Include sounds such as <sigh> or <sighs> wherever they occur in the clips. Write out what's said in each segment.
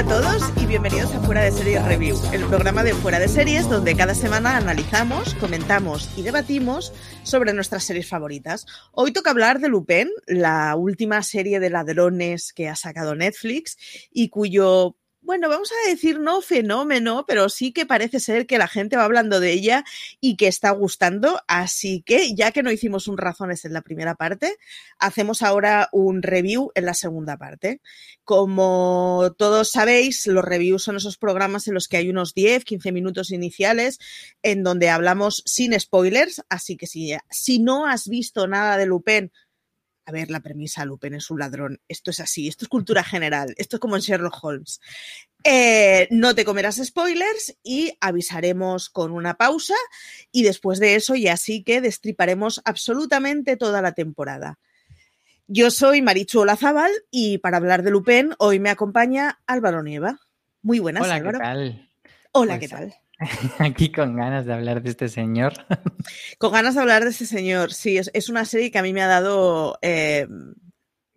A todos y bienvenidos a Fuera de Series Review, el programa de Fuera de Series donde cada semana analizamos, comentamos y debatimos sobre nuestras series favoritas. Hoy toca hablar de Lupin, la última serie de ladrones que ha sacado Netflix y cuyo bueno, vamos a decir no fenómeno, pero sí que parece ser que la gente va hablando de ella y que está gustando. Así que, ya que no hicimos un razones en la primera parte, hacemos ahora un review en la segunda parte. Como todos sabéis, los reviews son esos programas en los que hay unos 10, 15 minutos iniciales en donde hablamos sin spoilers. Así que si, si no has visto nada de Lupin, a ver, la premisa, Lupin es un ladrón. Esto es así, esto es cultura general, esto es como en Sherlock Holmes. Eh, no te comerás spoilers y avisaremos con una pausa y después de eso ya sí que destriparemos absolutamente toda la temporada. Yo soy Marichu Olazábal y para hablar de Lupin hoy me acompaña Álvaro Nieva. Muy buenas, Hola, Álvaro. ¿qué tal? Hola, Pues, ¿qué tal? <laughs> Aquí con ganas de hablar de este señor. Con ganas de hablar de este señor. Sí, es, una serie que a mí me ha dado eh,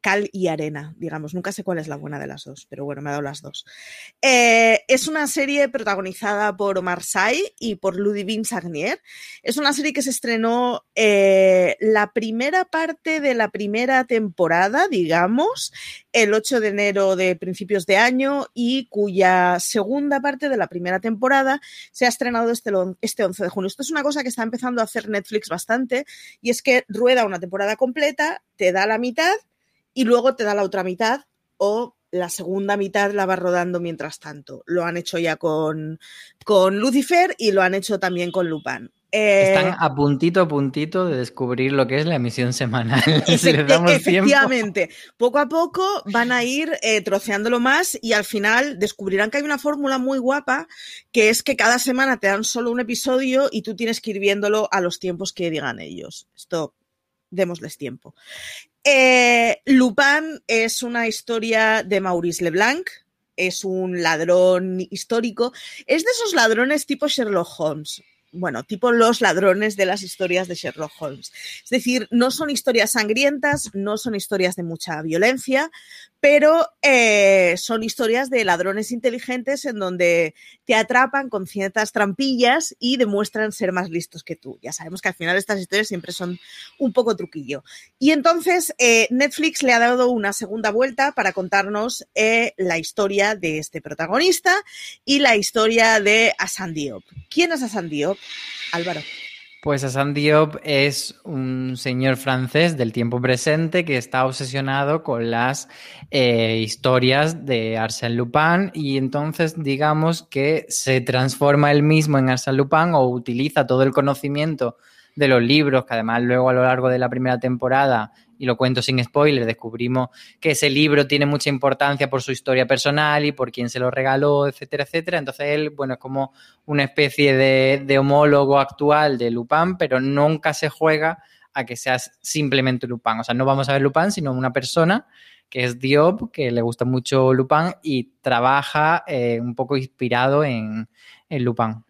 cal y arena, digamos. Nunca sé cuál es la buena de las dos, pero bueno, me ha dado las dos. Eh, es una serie protagonizada por Omar Sy y por Ludivine Sagnier. Es una serie que se estrenó eh, la primera parte de la primera temporada, digamos, el 8 de enero de principios de año y cuya segunda parte de la primera temporada se ha estrenado este, este 11 de junio. Esto es una cosa que está empezando a hacer Netflix bastante y es que rueda una temporada completa, te da la mitad y luego te da la otra mitad o la segunda mitad la va rodando mientras tanto. Lo han hecho ya con, con Lucifer y lo han hecho también con Lupin. Eh, Están a puntito a puntito de descubrir lo que es la emisión semanal. <laughs> si les damos tiempo. efectivamente, poco a poco van a ir eh, troceándolo más y al final descubrirán que hay una fórmula muy guapa que es que cada semana te dan solo un episodio y tú tienes que ir viéndolo a los tiempos que digan ellos. Esto, démosles tiempo. Eh, Lupin es una historia de Maurice Leblanc. Es un ladrón histórico. Es de esos ladrones tipo Sherlock Holmes. Bueno, tipo los ladrones de las historias de Sherlock Holmes. Es decir, no son historias sangrientas, no son historias de mucha violencia, pero eh, son historias de ladrones inteligentes en donde te atrapan con ciertas trampillas y demuestran ser más listos que tú. Ya sabemos que al final estas historias siempre son un poco truquillo. Y entonces eh, Netflix le ha dado una segunda vuelta para contarnos eh, la historia de este protagonista y la historia de Asan Diop. ¿Quién es Asan Diop? Álvaro. Pues Hassan Diop es un señor francés del tiempo presente que está obsesionado con las eh, historias de Arsène Lupin y entonces digamos que se transforma él mismo en Arsène Lupin o utiliza todo el conocimiento de los libros, que además luego a lo largo de la primera temporada, y lo cuento sin spoiler, descubrimos que ese libro tiene mucha importancia por su historia personal y por quién se lo regaló, etcétera, etcétera. Entonces él, bueno, es como una especie de, homólogo actual de Lupin, pero nunca se juega a que seas simplemente Lupin. O sea, no vamos a ver Lupin, sino una persona que es Diop, que le gusta mucho Lupin y trabaja eh, un poco inspirado en, en Lupin.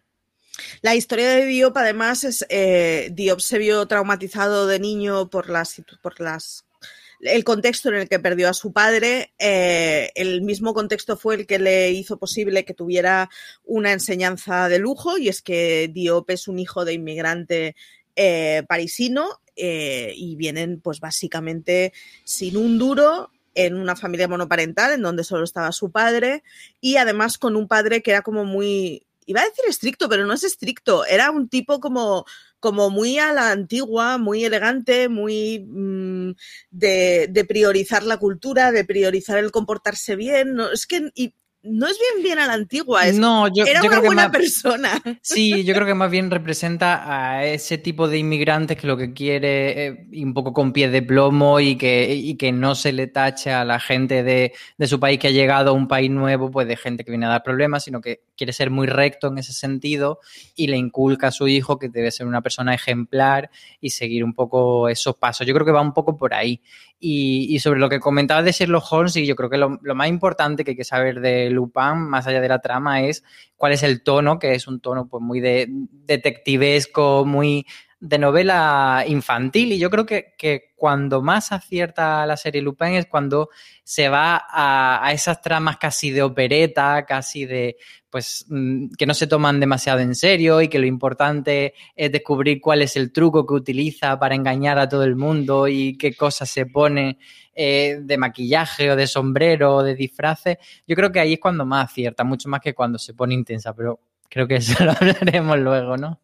La historia de Diop, además, es eh, Diop se vio traumatizado de niño por las, por las el contexto en el que perdió a su padre. Eh, el mismo contexto fue el que le hizo posible que tuviera una enseñanza de lujo, y es que Diop es un hijo de inmigrante eh, parisino y vienen, pues básicamente, sin un duro en una familia monoparental en donde solo estaba su padre y además con un padre que era como muy iba a decir estricto, pero no es estricto. Era un tipo como, como muy a la antigua, muy elegante, muy mmm, de, de, priorizar la cultura, de priorizar el comportarse bien. No, es que no es bien bien a la antigua, es, no, yo, era yo una creo buena que más, persona. Sí, yo creo que más bien representa a ese tipo de inmigrantes que lo que quiere eh, un poco con pies de plomo y que, y que no se le tache a la gente de, de, su país que ha llegado a un país nuevo, pues de gente que viene a dar problemas, sino que quiere ser muy recto en ese sentido y le inculca a su hijo que debe ser una persona ejemplar y seguir un poco esos pasos. Yo creo que va un poco por ahí. Y, y sobre lo que comentaba de Sherlock Holmes, y yo creo que lo, lo, más importante que hay que saber de Lupin, más allá de la trama, es cuál es el tono, que es un tono pues muy de detectivesco, muy de novela infantil y yo creo que, cuando más acierta la serie Lupin es cuando se va a, esas tramas casi de opereta, casi de, pues, mm, que no se toman demasiado en serio y que lo importante es descubrir cuál es el truco que utiliza para engañar a todo el mundo y qué cosas se pone eh, de maquillaje o de sombrero o de disfraces. Yo creo que ahí es cuando más acierta, mucho más que cuando se pone intensa, pero Creo que eso <laughs> lo hablaremos luego, ¿no?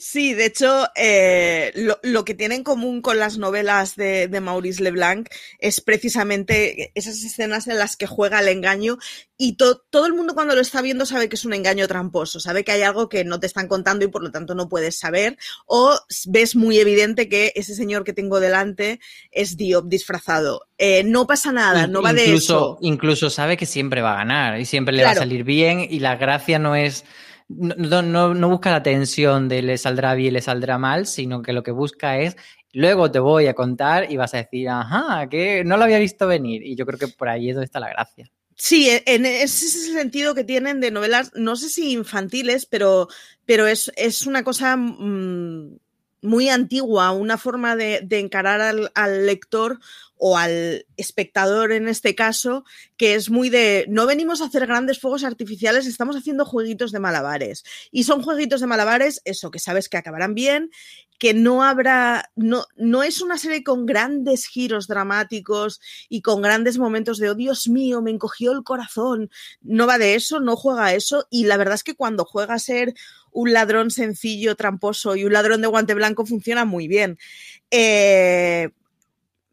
Sí, de hecho, eh, lo, que tiene en común con las novelas de, Maurice Leblanc es precisamente esas escenas en las que juega el engaño y todo el mundo cuando lo está viendo sabe que es un engaño tramposo, sabe que hay algo que no te están contando y por lo tanto no puedes saber, o ves muy evidente que ese señor que tengo delante es Diop disfrazado. Eh, no pasa nada, no va de eso. Incluso sabe que siempre va a ganar y siempre le va a salir bien y la gracia no es no, no, busca la tensión de le saldrá bien, le saldrá mal, sino que lo que busca es luego te voy a contar y vas a decir, ajá, que no lo había visto venir. Y yo creo que por ahí es donde está la gracia. Sí, e, en ese sentido que tienen de novelas, no sé si infantiles, pero, pero es, una cosa mm, muy antigua, una forma de, encarar al, lector o al espectador en este caso, que es muy de, no venimos a hacer grandes fuegos artificiales, estamos haciendo jueguitos de malabares. Y son jueguitos de malabares, eso, que sabes que acabarán bien, que no habrá, no, no es una serie con grandes giros dramáticos y con grandes momentos de, oh Dios mío, me encogió el corazón. No va de eso, no juega eso. Y la verdad es que cuando juega a ser un ladrón sencillo, tramposo y un ladrón de guante blanco funciona muy bien. Eh,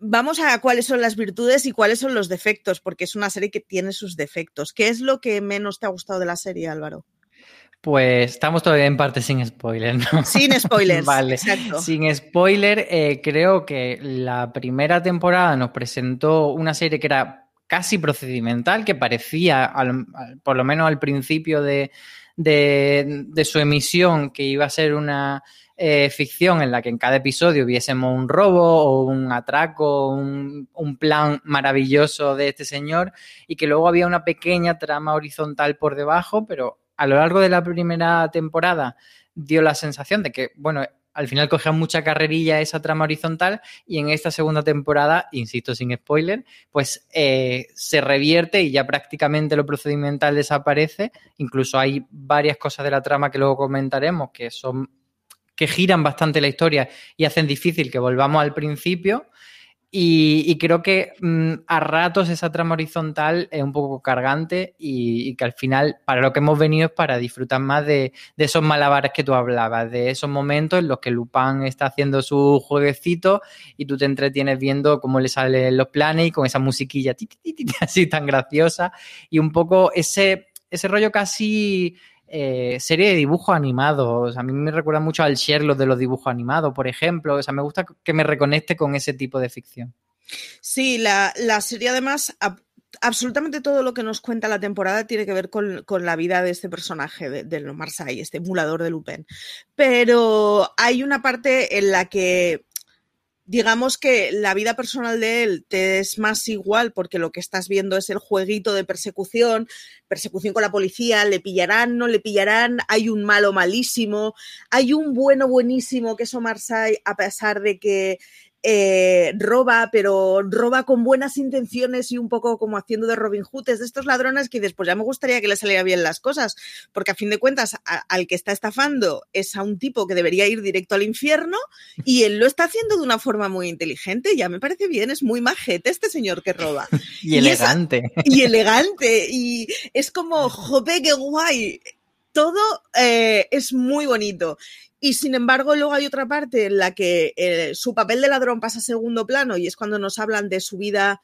vamos a cuáles son las virtudes y cuáles son los defectos, porque es una serie que tiene sus defectos. ¿Qué es lo que menos te ha gustado de la serie, Álvaro? Pues estamos todavía en parte sin spoiler, ¿no? Sin spoilers. <laughs> vale. Sin spoiler, eh, creo que la primera temporada nos presentó una serie que era casi procedimental, que parecía, por lo menos al principio de, de su emisión, que iba a ser una eh, ficción en la que en cada episodio viésemos un robo o un atraco, un, un plan maravilloso de este señor y que luego había una pequeña trama horizontal por debajo, pero a lo largo de la primera temporada dio la sensación de que, bueno, al final cogía mucha carrerilla esa trama horizontal y en esta segunda temporada, insisto sin spoiler, pues eh, se revierte y ya prácticamente lo procedimental desaparece. Incluso hay varias cosas de la trama que luego comentaremos que son que giran bastante la historia y hacen difícil que volvamos al principio. Y, creo que mm, a ratos esa trama horizontal es un poco cargante y, que al final para lo que hemos venido es para disfrutar más de, esos malabares que tú hablabas, de esos momentos en los que Lupin está haciendo su jueguecito y tú te entretienes viendo cómo le salen los planes y con esa musiquilla <laughs> así tan graciosa y un poco ese, ese rollo casi eh, serie de dibujos animados. A mí me recuerda mucho al Sherlock de los dibujos animados, por ejemplo. O sea, me gusta que me reconecte con ese tipo de ficción. Sí, la, serie además, absolutamente todo lo que nos cuenta la temporada tiene que ver con, la vida de este personaje, de, de Marseille, este emulador de Lupin. Pero hay una parte en la que digamos que la vida personal de él te es más igual porque lo que estás viendo es el jueguito de persecución, persecución con la policía, le pillarán, no le pillarán, hay un malo malísimo, hay un bueno buenísimo que es Omar a pesar de que eh, roba, pero roba con buenas intenciones y un poco como haciendo de Robin Hood, es de estos ladrones que después ya me gustaría que le saliera bien las cosas, porque a fin de cuentas al que está estafando es a un tipo que debería ir directo al infierno y él lo está haciendo de una forma muy inteligente, ya me parece bien, es muy majete este señor que roba. <laughs> y, elegante. y elegante, y es como, jope, qué guay. Todo eh, es muy bonito. Y sin embargo, luego hay otra parte en la que eh, su papel de ladrón pasa a segundo plano y es cuando nos hablan de su vida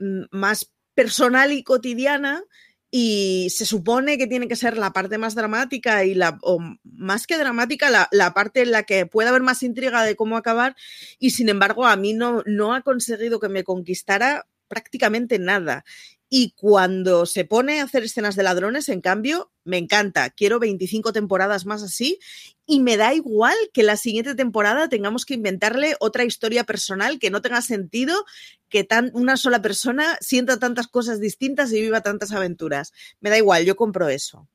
mm, más personal y cotidiana y se supone que tiene que ser la parte más dramática y la, o más que dramática, la, la, parte en la que puede haber más intriga de cómo acabar y sin embargo a mí no, no ha conseguido que me conquistara prácticamente nada. Y cuando se pone a hacer escenas de ladrones, en cambio, me encanta. Quiero 25 temporadas más así y me da igual que la siguiente temporada tengamos que inventarle otra historia personal que no tenga sentido, que tan, una sola persona sienta tantas cosas distintas y viva tantas aventuras. Me da igual, yo compro eso.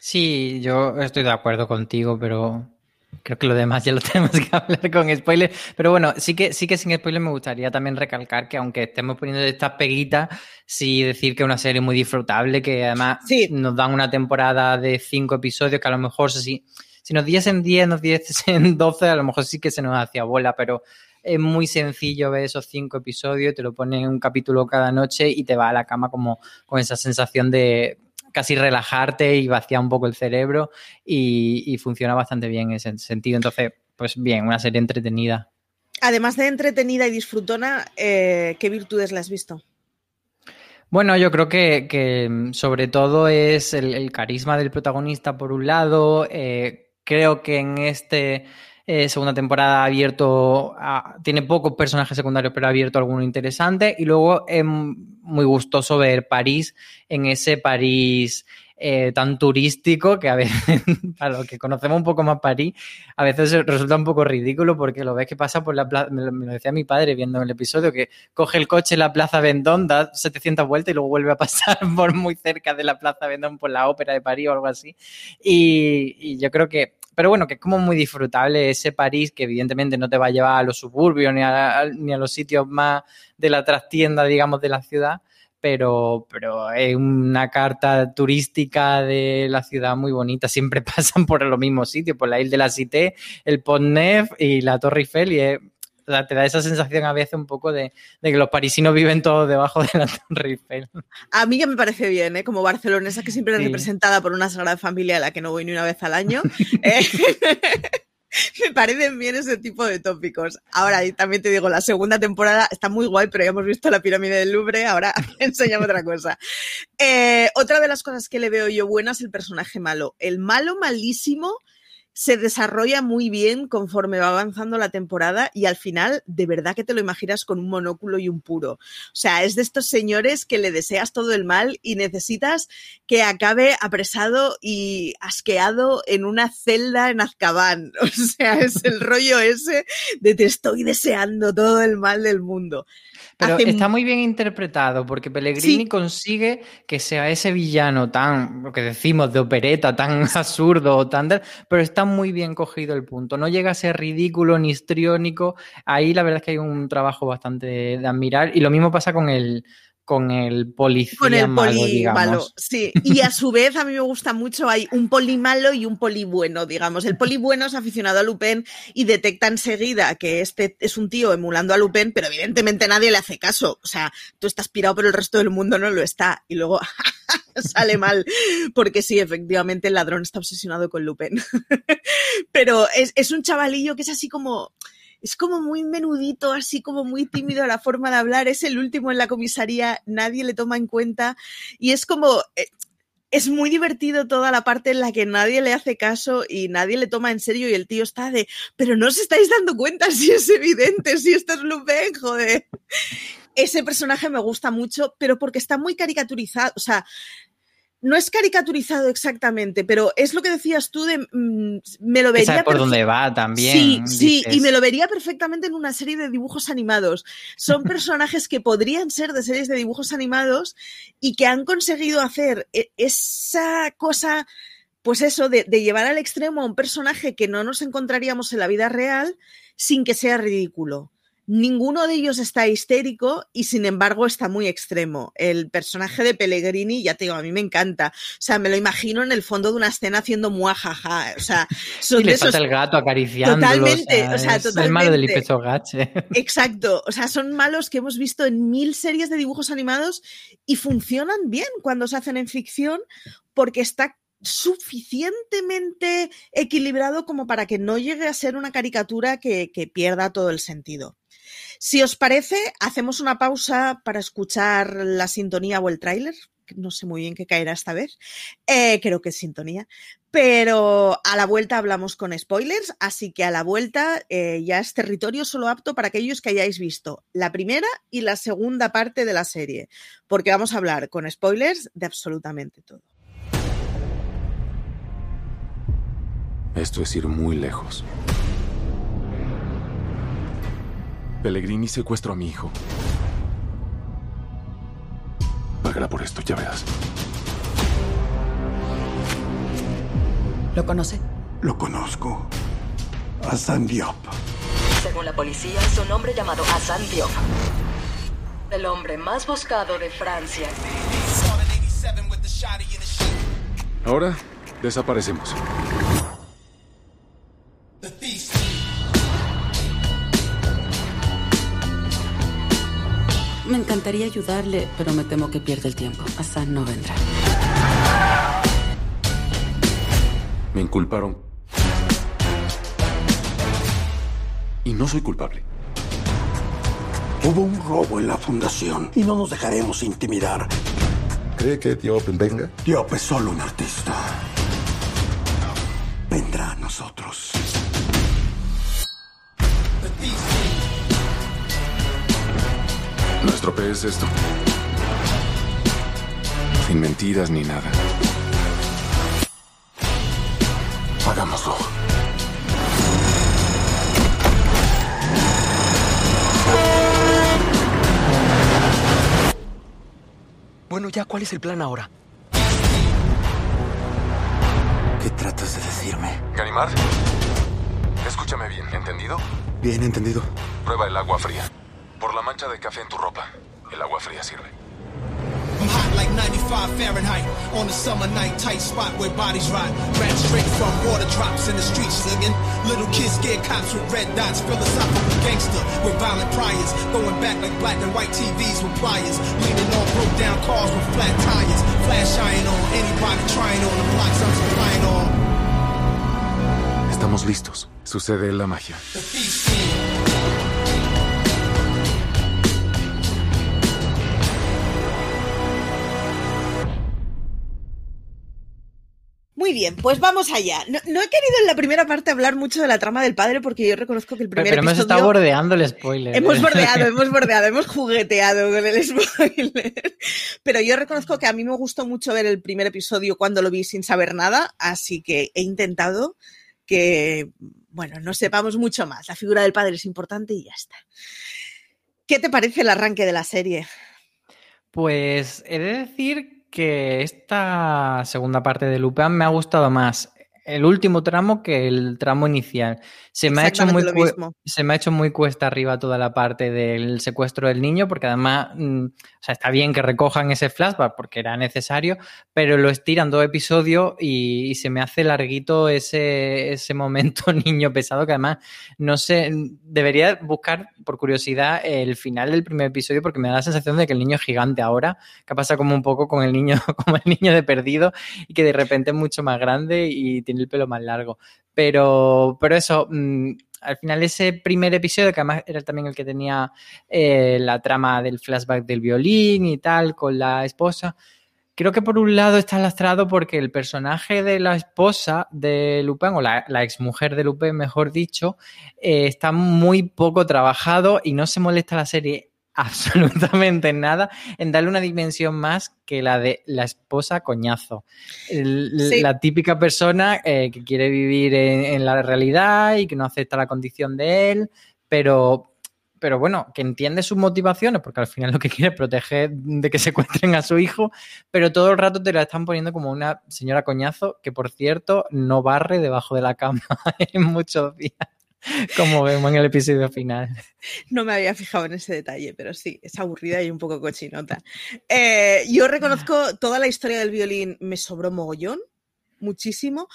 Sí, yo estoy de acuerdo contigo, pero Creo que lo demás ya lo <laughs> tenemos que hablar con spoiler. Pero bueno, sí que, sí que sin spoiler me gustaría también recalcar que aunque estemos poniendo estas peguitas, sí decir que es una serie muy disfrutable, que además nos dan una temporada de cinco episodios que a lo mejor si, si nos diesen 10, nos diesen <laughs> 12, a lo mejor sí que se nos hacía bola, pero es muy sencillo ver esos cinco episodios, te lo ponen un capítulo cada noche y te va a la cama como con esa sensación de casi relajarte y vaciar un poco el cerebro y, funciona bastante bien en ese sentido. Entonces, pues bien, una serie entretenida. Además de entretenida y disfrutona, eh, ¿qué virtudes le has visto? Bueno, yo creo que, sobre todo es el, carisma del protagonista por un lado. Eh, creo que en este eh, segunda temporada ha abierto, tiene pocos personajes secundarios, pero ha abierto alguno interesante. Y luego es muy gustoso ver París en ese París eh, tan turístico que a veces, <laughs> para los que conocemos un poco más París, a veces resulta un poco ridículo porque lo ves que pasa por la plaza, me, lo decía mi padre viendo el episodio, que coge el coche en la Plaza Vendón, da 700 vueltas y luego vuelve a pasar <laughs> por muy cerca de la Plaza Vendón por la Ópera de París o algo así. y yo creo que pero bueno, que es como muy disfrutable ese París que evidentemente no te va a llevar a los suburbios ni a, ni a los sitios más de la trastienda, digamos, de la ciudad, pero, pero es una carta turística de la ciudad muy bonita. Siempre <laughs> pasan por los mismos sitios, por la isla de la Cité, el Pont Neuf y la Torre Eiffel y es te da esa sensación a veces un poco de, que los parisinos viven todos debajo de la Torre Eiffel. A mí ya me parece bien, ¿eh? como barcelonesa que siempre es representada por una sagrada familia a la que no voy ni una vez al año. <laughs> Eh, <laughs> me parecen bien ese tipo de tópicos. Ahora, también te digo, la segunda temporada está muy guay, pero ya hemos visto la pirámide del Louvre, ahora <laughs> enseñame otra cosa. Eh, otra de las cosas que le veo yo buena es el personaje malo. El malo malísimo se desarrolla muy bien conforme va avanzando la temporada y al final de verdad que te lo imaginas con un monóculo y un puro. O sea, es de estos señores que le deseas todo el mal y necesitas que acabe apresado y asqueado en una celda en Azkaban. <laughs> O sea, es el rollo ese de te estoy deseando todo el mal del mundo. Pero está muy bien interpretado porque Pellegrini consigue que sea ese villano tan, lo que decimos, de opereta, tan <laughs> absurdo, tan... pero está muy bien cogido el punto. No llega a ser ridículo ni histriónico. Ahí la verdad es que hay un trabajo bastante de admirar. Y lo mismo pasa con el, con el policía con el malo, poli malo, sí. Y a su vez a mí me gusta mucho, hay un poli malo y un poli bueno, digamos. El poli bueno es aficionado a Lupin y detecta enseguida que este es un tío emulando a Lupin, pero evidentemente nadie le hace caso. O sea, tú estás pirado, pero el resto del mundo no lo está. Y luego <laughs> sale mal, porque sí, efectivamente el ladrón está obsesionado con Lupin. <laughs> pero es, es un chavalillo que es así como es como muy menudito, así como muy tímido la forma de hablar, es el último en la comisaría, nadie le toma en cuenta y es como... Eh, es muy divertido toda la parte en la que nadie le hace caso y nadie le toma en serio y el tío está de, pero no os estáis dando cuenta si es evidente, si esto es Lupin, joder. Ese personaje me gusta mucho, pero porque está muy caricaturizado, o sea, no es caricaturizado exactamente, pero es lo que decías tú de mm, me lo vería por dónde va también. Sí, sí, y me lo vería perfectamente en una serie de dibujos animados. Son <laughs> personajes que podrían ser de series de dibujos animados y que han conseguido hacer e, esa cosa, pues eso, de, de llevar al extremo a un personaje que no nos encontraríamos en la vida real sin que sea ridículo. Ninguno de ellos está histérico y sin embargo está muy extremo. El personaje de Pellegrini, ya te digo, a mí me encanta. O sea, me lo imagino en el fondo de una escena haciendo muajaja. O sea, son y le falta el gato acariciando. Totalmente, o sea, totalmente. El malo del Gache. <laughs> Exacto. O sea, son malos que hemos visto en mil series de dibujos animados y funcionan bien cuando se hacen en ficción porque está suficientemente equilibrado como para que no llegue a ser una caricatura que, que pierda todo el sentido. Si os parece, hacemos una pausa para escuchar la sintonía o el tráiler. No sé muy bien qué caerá esta vez. Eh, creo que es sintonía. Pero a la vuelta hablamos con spoilers, así que a la vuelta eh, ya es territorio solo apto para aquellos que hayáis visto la primera y la segunda parte de la serie, porque vamos a hablar con spoilers de absolutamente todo. Esto es ir muy lejos. Pellegrini secuestró a mi hijo. Pagará por esto, ya verás. ¿Lo conoce? Lo conozco. Hassan Diop. Según la policía, es un hombre llamado Hassan Diop. El hombre más buscado de Francia. Ahora desaparecemos. Encantaría ayudarle, pero me temo que pierde el tiempo. Hassan no vendrá. Me inculparon. Y no soy culpable. Hubo un robo en la fundación y no nos dejaremos intimidar. ¿Cree que Diop venga? Diop es solo un artista. Vendrá a nosotros. Estropees esto. Sin mentiras ni nada. Hagámoslo. Bueno, ya, ¿cuál es el plan ahora? ¿Qué tratas de decirme? Ganimar, escúchame bien, ¿entendido? Bien entendido. Prueba el agua fría. Por la mancha de café en tu ropa, el agua fría sirve. I'm hot like 95 Fahrenheit on a summer night, tight spot where bodies rot. Ran straight from water drops in the streets singing. Little kids scared cops with red dots, philosophical gangster with violent priors. Going back like black and white TVs with pliers. Leaning on broke down cars with flat tires. Flash iron on anybody trying on the blocks I'm supplying on. Estamos listos. Sucede la magia. The bien, pues vamos allá. No, no he querido en la primera parte hablar mucho de la trama del padre porque yo reconozco que el primer Pero, pero hemos episodio... estado bordeando el spoiler. Hemos bordeado, hemos <laughs> bordeado, hemos jugueteado con el spoiler. Pero yo reconozco que a mí me gustó mucho ver el primer episodio cuando lo vi sin saber nada, así que he intentado que, bueno, no sepamos mucho más. La figura del padre es importante y ya está. ¿Qué te parece el arranque de la serie? Pues he de decir que esta segunda parte de Lupin me ha gustado más el último tramo que el tramo inicial. Se me, ha hecho muy se me ha hecho muy cuesta arriba toda la parte del secuestro del niño, porque además, mm, o sea, está bien que recojan ese flashback porque era necesario, pero lo estiran dos episodios y, y se me hace larguito ese, ese momento <laughs> niño pesado que además, no sé, debería buscar por curiosidad el final del primer episodio porque me da la sensación de que el niño es gigante ahora, que pasa como un poco con el niño, <laughs> como el niño de perdido y que de repente es mucho más grande y tiene el pelo más largo. Pero, pero eso, mmm, al final ese primer episodio, que además era también el que tenía eh, la trama del flashback del violín y tal, con la esposa, creo que por un lado está lastrado porque el personaje de la esposa de Lupin, o la, la exmujer de Lupin, mejor dicho, eh, está muy poco trabajado y no se molesta la serie absolutamente nada en darle una dimensión más que la de la esposa coñazo. El, Sí. La típica persona eh, que quiere vivir en, en la realidad y que no acepta la condición de él, pero pero bueno, que entiende sus motivaciones, porque al final lo que quiere es proteger de que secuestren a su hijo, pero todo el rato te la están poniendo como una señora coñazo, que por cierto no barre debajo de la cama <laughs> en muchos días, <laughs> como vemos en el episodio final. No me había fijado en ese detalle, pero sí, es aburrida y un poco cochinota. Eh, yo reconozco toda la historia del violín, me sobró mogollón, muchísimo.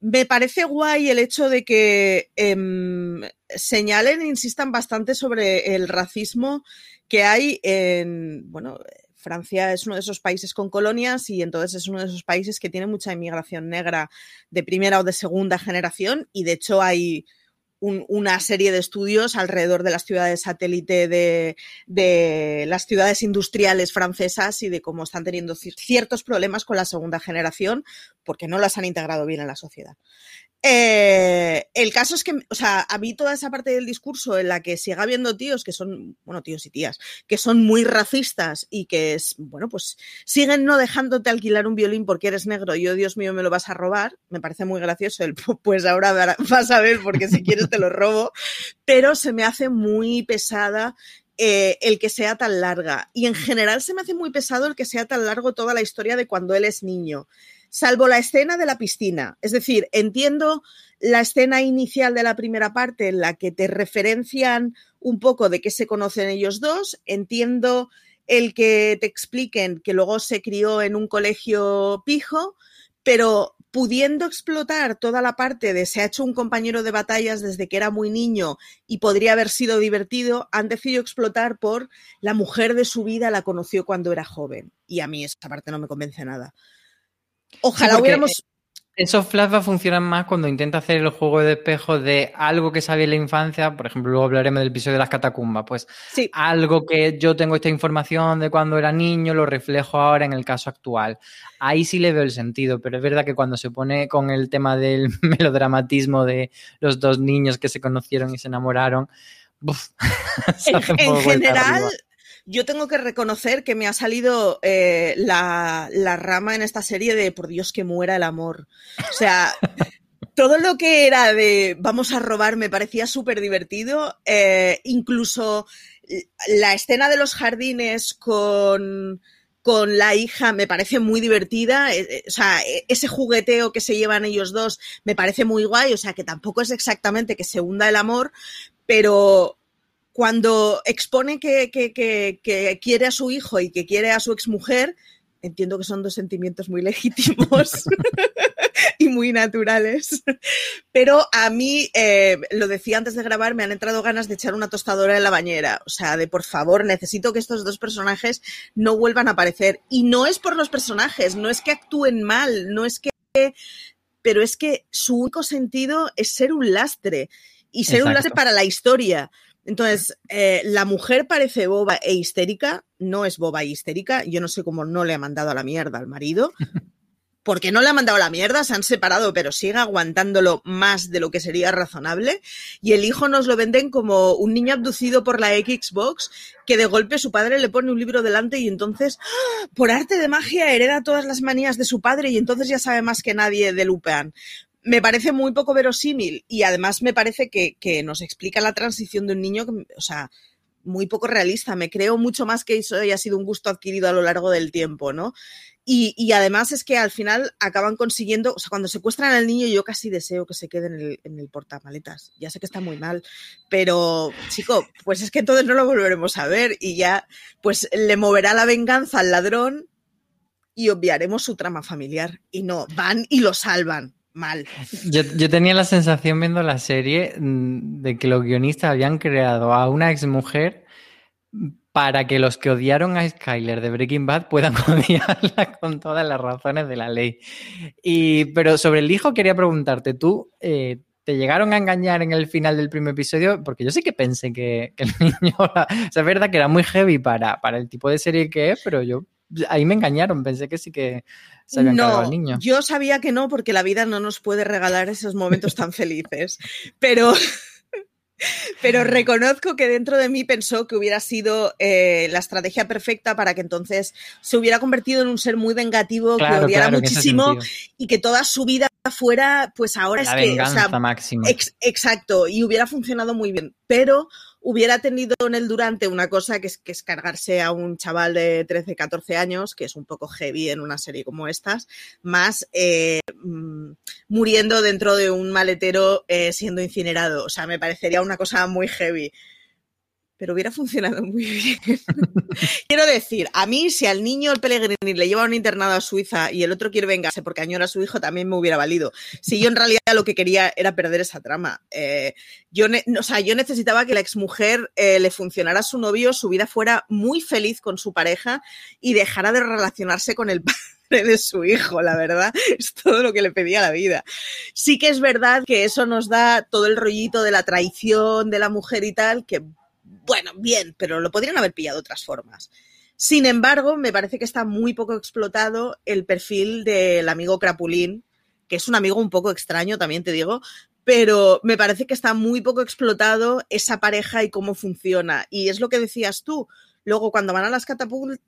Me parece guay el hecho de que em, señalen e insistan bastante sobre el racismo que hay en, bueno, Francia es uno de esos países con colonias y entonces es uno de esos países que tiene mucha inmigración negra de primera o de segunda generación y de hecho hay un, una serie de estudios alrededor de las ciudades satélite de, de, las ciudades industriales francesas y de cómo están teniendo ciertos problemas con la segunda generación porque no las han integrado bien en la sociedad. Eh, el caso es que, o sea, a mí toda esa parte del discurso en la que siga habiendo tíos que son, bueno, tíos y tías, que son muy racistas y que, bueno, pues siguen no dejándote alquilar un violín porque eres negro y, oh Dios mío, me lo vas a robar, me parece muy gracioso el, <laughs> pues ahora vas a ver porque si quieres te lo robo, pero se me hace muy pesada eh, el que sea tan larga. Y en general se me hace muy pesado el que sea tan largo toda la historia de cuando él es niño salvo la escena de la piscina. Es decir, entiendo la escena inicial de la primera parte en la que te referencian un poco de qué se conocen ellos dos, entiendo el que te expliquen que luego se crió en un colegio pijo, pero pudiendo explotar toda la parte de se ha hecho un compañero de batallas desde que era muy niño y podría haber sido divertido, han decidido explotar por la mujer de su vida la conoció cuando era joven. Y a mí esa parte no me convence nada. Ojalá Sí, hubiéramos... Esos flashbacks funcionan más cuando intenta hacer el juego de espejo de algo que sabía en la infancia, por ejemplo, luego hablaremos del episodio de las catacumbas, pues Sí. algo que yo tengo esta información de cuando era niño, lo reflejo ahora en el caso actual. Ahí sí le veo el sentido, pero es verdad que cuando se pone con el tema del <laughs> melodramatismo de los dos niños que se conocieron y se enamoraron, <laughs> En, general. Yo tengo que reconocer que me ha salido eh, la, la rama en esta serie de por Dios que muera el amor. O sea, <laughs> todo lo que era de vamos a robar me parecía súper divertido. eh, incluso la escena de los jardines con, con la hija me parece muy divertida. eh, eh, o sea, eh, ese jugueteo que se llevan ellos dos me parece muy guay. O sea, que tampoco es exactamente que se hunda el amor, pero cuando expone que, que, que, que quiere a su hijo y que quiere a su exmujer, entiendo que son dos sentimientos muy legítimos <laughs> <laughs> y muy naturales. Pero a mí, eh, lo decía antes de grabar, me han entrado ganas de echar una tostadora en la bañera. O sea, de por favor, necesito que estos dos personajes no vuelvan a aparecer. Y no es por los personajes, no es que actúen mal, no es que... Pero es que su único sentido es ser un lastre. Y ser un lastre para la historia. Entonces, eh, la mujer parece boba e histérica, no es boba e histérica, yo no sé cómo no le ha mandado a la mierda al marido, <laughs> porque no le ha mandado a la mierda, se han separado, pero sigue aguantándolo más de lo que sería razonable, y el hijo nos lo venden como un niño abducido por la Xbox, que de golpe su padre le pone un libro delante y entonces, ¡ah! por arte de magia, hereda todas las manías de su padre y entonces ya sabe más que nadie de Lupean me parece muy poco verosímil y además me parece que, nos explica la transición de un niño, que, o sea, muy poco realista. Me creo mucho más que eso haya sido un gusto adquirido a lo largo del tiempo, ¿no? Y, y, además es que al final acaban consiguiendo, o sea, cuando secuestran al niño yo casi deseo que se quede en el, en el portamaletas. Ya sé que está muy mal, pero chico, pues es que entonces no lo volveremos a ver y ya, pues le moverá la venganza al ladrón y obviaremos su trama familiar. Y no, van y lo salvan mal. Yo, tenía la sensación viendo la serie mm, de que los guionistas habían creado a una exmujer para que los que odiaron a Skyler de Breaking Bad puedan <laughs> odiarla con todas las razones de la ley. Y, pero sobre el hijo quería preguntarte, ¿tú eh, te llegaron a engañar en el final del primer episodio? Porque yo sí que pensé que, que el <laughs> niño... o sea, es verdad que era muy heavy para, para el tipo de serie que es, pero yo ahí me engañaron, pensé que sí que se habían no, al niño. Yo sabía que no, porque la vida no nos puede regalar esos momentos tan felices. Pero, <laughs> pero reconozco que dentro de mí pensó que hubiera sido eh, la estrategia perfecta para que entonces se hubiera convertido en un ser muy vengativo, claro, que odiara claro, muchísimo y que toda su vida fuera, pues ahora la es que. O sea, máxima. Ex, exacto, y hubiera funcionado muy bien. Pero hubiera tenido en el durante una cosa que es, que es cargarse a un chaval de 13, 14 años, que es un poco heavy en una serie como estas, más eh, mmm, muriendo dentro de un maletero eh, siendo incinerado. O sea, me parecería una cosa muy heavy. Pero hubiera funcionado muy bien. <laughs> Quiero decir, a mí, si al niño el Pellegrini le lleva un internado a Suiza y el otro quiere vengarse porque añora a su hijo, también me hubiera valido. Si yo en realidad lo que quería era perder esa trama. Eh, yo, o sea, yo necesitaba que la exmujer eh, le funcionara a su novio, su vida fuera muy feliz con su pareja y dejara de relacionarse con el padre de su hijo, la verdad. <laughs> Es todo lo que le pedía la vida. Sí que es verdad que eso nos da todo el rollito de la traición de la mujer y tal, que bueno, bien, pero lo podrían haber pillado de otras formas. Sin embargo, me parece que está muy poco explotado el perfil del amigo Crapulín, que es un amigo un poco extraño, también te digo, pero me parece que está muy poco explotado esa pareja y cómo funciona. Y es lo que decías tú. Luego, cuando van a las catapultas.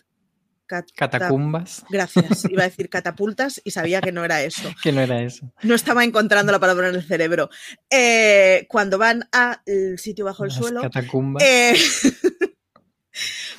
Cat Catacumbas. Gracias. Iba a decir <laughs> catapultas y sabía que no era eso. <laughs> que no era eso. No estaba encontrando la palabra en el cerebro. Eh, cuando van al sitio bajo el suelo. Catacumbas. Eh, <laughs>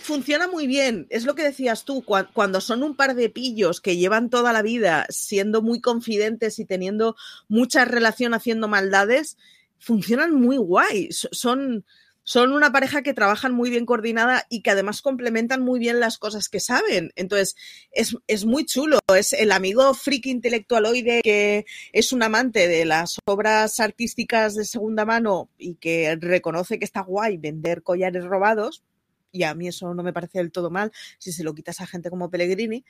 funciona muy bien. Es lo que decías tú, cuando son un par de pillos que llevan toda la vida siendo muy confidentes y teniendo mucha relación haciendo maldades, funcionan muy guay. Son, son una pareja que trabajan muy bien coordinada y que además complementan muy bien las cosas que saben. Entonces, es, es muy chulo. Es el amigo friki intelectualoide que es un amante de las obras artísticas de segunda mano y que reconoce que está guay vender collares robados. Y a mí eso no me parece del todo mal si se lo quitas a gente como Pellegrini.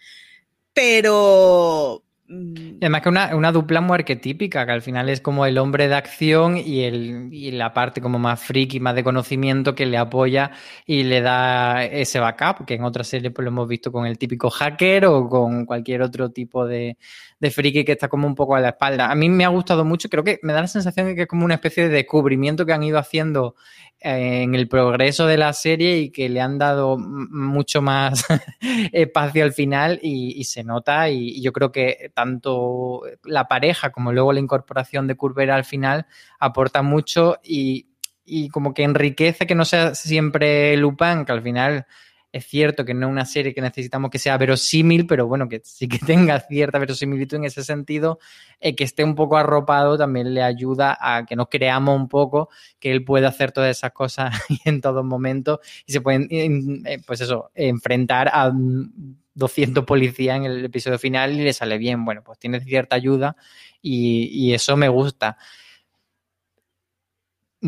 Pero, y además que una, una dupla muy arquetípica, que al final es como el hombre de acción y, el, y la parte como más friki, más de conocimiento que le apoya y le da ese backup, que en otras series pues lo hemos visto con el típico hacker o con cualquier otro tipo de, de friki que está como un poco a la espalda. A mí me ha gustado mucho, creo que me da la sensación de que es como una especie de descubrimiento que han ido haciendo en el progreso de la serie y que le han dado mucho más <laughs> espacio al final y, se nota. Y, yo creo que tanto la pareja como luego la incorporación de Curvera al final aporta mucho y, y como que enriquece que no sea siempre Lupin, que al final es cierto que no es una serie que necesitamos que sea verosímil, pero bueno, que sí que <laughs> tenga cierta verosimilitud en ese sentido, eh, que esté un poco arropado también le ayuda a que nos creamos un poco que él puede hacer todas esas cosas <laughs> en todo momento y se pueden, eh, pues eso, enfrentar a 200 policías en el episodio final y le sale bien. Bueno, pues tiene cierta ayuda y eso me gusta.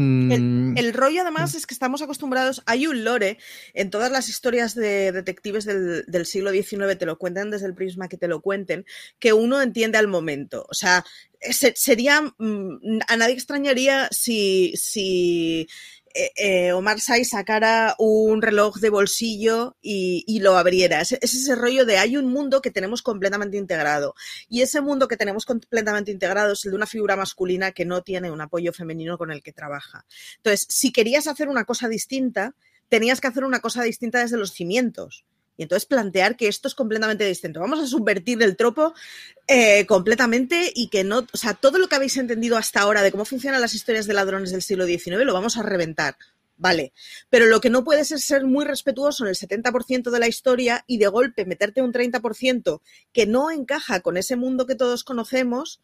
Mm. El, rollo además es que estamos acostumbrados, hay un lore en todas las historias de detectives del, siglo XIX, te lo cuentan desde el prisma que te lo cuenten, que uno entiende al momento. O sea, sería, mm, a nadie extrañaría si, si eh, eh, Omar Say sacara un reloj de bolsillo y, lo abriera. Es, ese rollo de hay un mundo que tenemos completamente integrado. Y ese mundo que tenemos completamente integrado es el de una figura masculina que no tiene un apoyo femenino con el que trabaja. Entonces, si querías hacer una cosa distinta, tenías que hacer una cosa distinta desde los cimientos. Y entonces plantear que esto es completamente distinto. Vamos a subvertir el tropo eh, completamente y que no, o sea, todo lo que habéis entendido hasta ahora de cómo funcionan las historias de ladrones del siglo XIX lo vamos a reventar. Vale, pero lo que no puedes es ser muy respetuoso en el 70% de la historia y de golpe meterte un 30% que no encaja con ese mundo que todos conocemos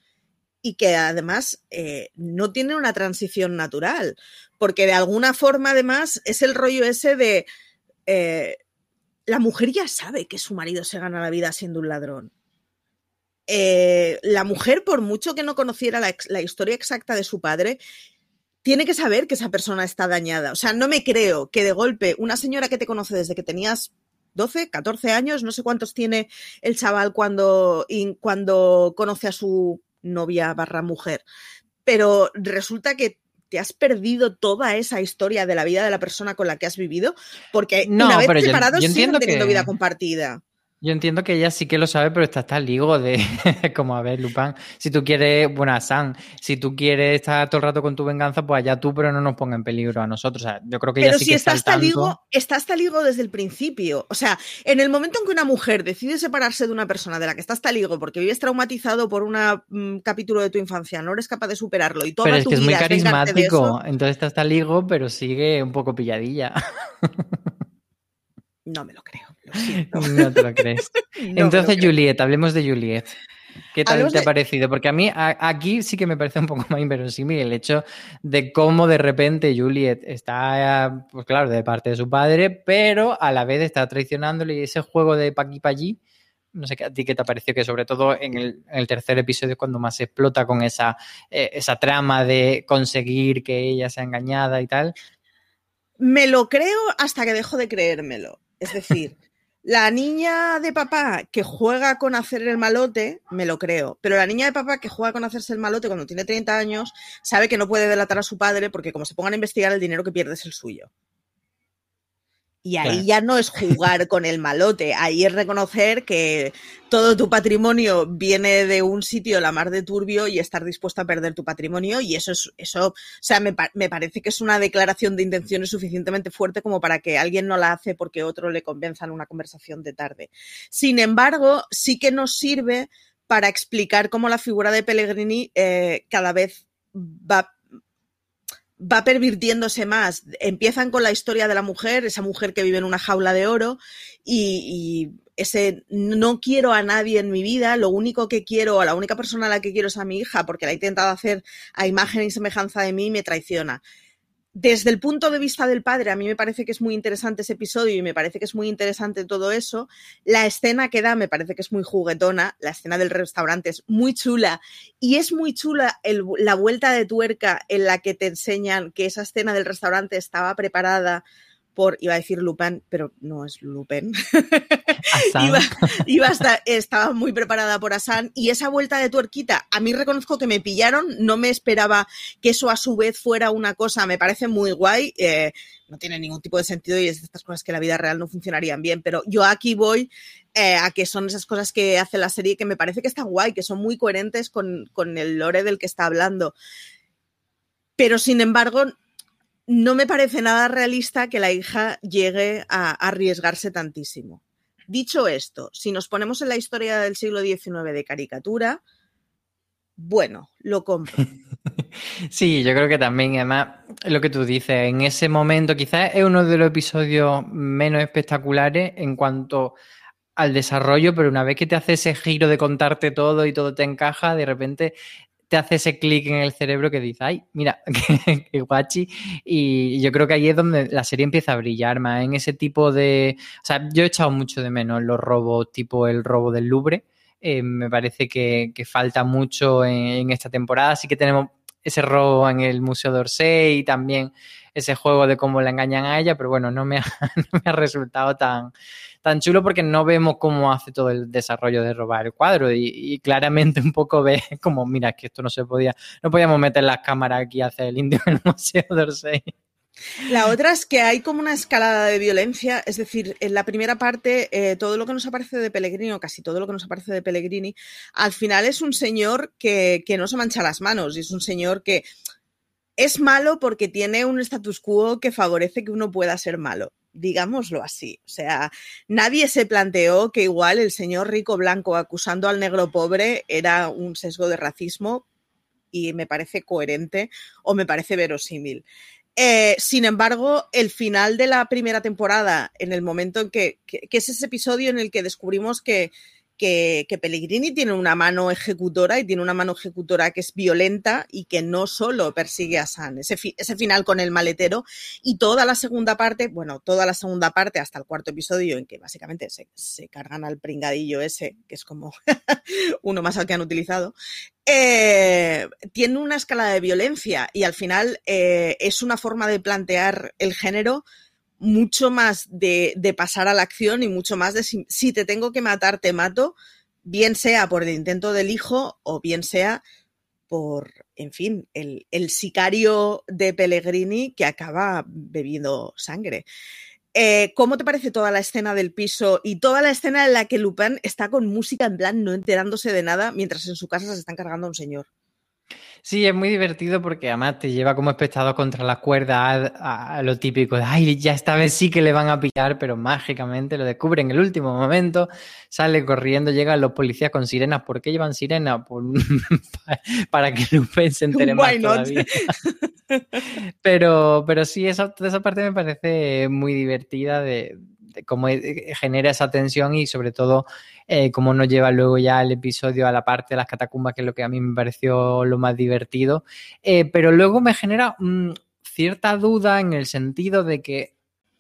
y que además eh, no tiene una transición natural, porque de alguna forma además es el rollo ese de eh, la mujer ya sabe que su marido se gana la vida siendo un ladrón. Eh, la mujer, por mucho que no conociera la, historia exacta de su padre, tiene que saber que esa persona está dañada. O sea, no me creo que de golpe una señora que te conoce desde que tenías 12, 14 años, no sé cuántos tiene el chaval cuando, cuando conoce a su novia barra mujer, pero resulta que te has perdido toda esa historia de la vida de la persona con la que has vivido, porque no, una vez separados siguen teniendo vida compartida. Yo entiendo que ella sí que lo sabe, pero está hasta el ligo de, <laughs> como a ver, Lupin, si tú quieres, bueno, San, si tú quieres estar todo el rato con tu venganza, pues allá tú, pero no nos ponga en peligro a nosotros. O sea, yo creo que ella sí que está, hasta el ligo, está hasta el ligo desde el principio. O sea, en el momento en que una mujer decide separarse de una persona de la que está hasta el ligo porque vives traumatizado por un capítulo de tu infancia, no eres capaz de superarlo y toda pero es tu que es muy carismático, entonces está hasta el ligo, pero sigue un poco pilladilla. <laughs> No me lo creo. <laughs> No te lo crees. <laughs> Entonces, Juliet, hablemos de Juliet. ¿Qué tal te ha parecido? Porque a mí aquí sí que me parece un poco más inverosímil el hecho de cómo de repente Juliet está, pues claro, de parte de su padre, pero a la vez está traicionándole y ese juego de pa' aquí pa' allí. No sé a ti qué te ha parecido, que sobre todo en el, tercer episodio es cuando más se explota con esa, eh, esa trama de conseguir que ella sea engañada y tal. Me lo creo hasta que dejo de creérmelo. Es decir, la niña de papá que juega con hacer el malote, me lo creo. Pero la niña de papá que juega con hacerse el malote cuando tiene 30 años, sabe que no puede delatar a su padre porque como se pongan a investigar, el dinero que pierde es el suyo. Y ahí ya no es jugar con el malote, ahí es reconocer que todo tu patrimonio viene de un sitio la mar de turbio y estar dispuesto a perder tu patrimonio y eso es, eso, o sea, me, me parece que es una declaración de intenciones suficientemente fuerte como para que alguien no la hace porque otro le convenza en una conversación de tarde. Sin embargo, sí que nos sirve para explicar cómo la figura de Pellegrini eh, cada vez va va pervirtiéndose más. Empiezan con la historia de la mujer, esa mujer que vive en una jaula de oro y, ese no quiero a nadie en mi vida, lo único que quiero, la única persona a la que quiero es a mi hija, porque la he intentado hacer a imagen y semejanza de mí y me traiciona. Desde el punto de vista del padre, a mí me parece que es muy interesante ese episodio y me parece que es muy interesante todo eso. La escena que da me parece que es muy juguetona, la escena del restaurante es muy chula y es muy chula la vuelta de tuerca en la que te enseñan que esa escena del restaurante estaba preparada por, iba a decir Lupin, pero no es Lupin. <laughs> <laughs> iba, <laughs> iba hasta, estaba muy preparada por Asan y esa vuelta de tuerquita, a mí reconozco que me pillaron, no me esperaba que eso a su vez fuera una cosa, me parece muy guay, eh, no tiene ningún tipo de sentido y es de estas cosas que en la vida real no funcionarían bien, pero yo aquí voy eh, a que son esas cosas que hace la serie que me parece que están guay, que son muy coherentes con, con el lore del que está hablando. Pero sin embargo, no me parece nada realista que la hija llegue a arriesgarse tantísimo. Dicho esto, si nos ponemos en la historia del siglo XIX de caricatura, bueno, lo compro. <laughs> Sí, yo creo que también, además, lo que tú dices, en ese momento quizás es uno de los episodios menos espectaculares en cuanto al desarrollo, pero una vez que te hace ese giro de contarte todo y todo te encaja, de repente te hace ese clic en el cerebro que dice, ay, mira, <laughs> qué, guachi. Y yo creo que ahí es donde la serie empieza a brillar más, en ese tipo de... O sea, yo he echado mucho de menos los robos tipo el robo del Louvre. Eh, me parece que, falta mucho en, esta temporada. Sí que tenemos ese robo en el Museo d'Orsay y también ese juego de cómo la engañan a ella, pero bueno, no me ha, <laughs> no me ha resultado tan, tan chulo porque no vemos cómo hace todo el desarrollo de robar el cuadro y, claramente un poco ve <laughs> como, mira, es que esto no se podía, no podíamos meter las cámaras aquí a hacer el indio en el Museo d'Orsay. La otra es que hay como una escalada de violencia, es decir, en la primera parte, eh, todo lo que nos aparece de Pellegrini, o casi todo lo que nos aparece de Pellegrini, al final es un señor que, que no se mancha las manos, y es un señor que es malo porque tiene un status quo que favorece que uno pueda ser malo, digámoslo así. O sea, nadie se planteó que igual el señor rico blanco acusando al negro pobre era un sesgo de racismo y me parece coherente o me parece verosímil. Eh, sin embargo, el final de la primera temporada, en el momento en que, que, que es ese episodio en el que descubrimos que, que, Pellegrini tiene una mano ejecutora y tiene una mano ejecutora que es violenta y que no solo persigue a San, ese, fi ese, final con el maletero y toda la segunda parte, bueno, toda la segunda parte hasta el cuarto episodio en que básicamente se, se cargan al pringadillo ese, que es como <laughs> uno más al que han utilizado, eh, tiene una escala de violencia y al final eh, es una forma de plantear el género mucho más de, de, pasar a la acción y mucho más de si, si, te tengo que matar, te mato, bien sea por el intento del hijo o bien sea por, en fin, el, el sicario de Pellegrini que acaba bebiendo sangre. Eh, ¿Cómo te parece toda la escena del piso y toda la escena en la que Lupin está con música en plan no enterándose de nada mientras en su casa se están cargando a un señor? Sí, es muy divertido porque además te lleva como espectador contra las cuerdas a, a, lo típico de, ay, ya esta vez sí que le van a pillar, pero mágicamente lo descubre en el último momento, sale corriendo, llegan los policías con sirenas. ¿Por qué llevan sirenas? Por, <laughs> para que Lupin se entere más todavía. <laughs> pero, pero sí, esa, esa parte me parece muy divertida de cómo genera esa tensión y sobre todo eh, cómo nos lleva luego ya el episodio a la parte de las catacumbas, que es lo que a mí me pareció lo más divertido. Eh, pero luego me genera mmm, cierta duda en el sentido de que,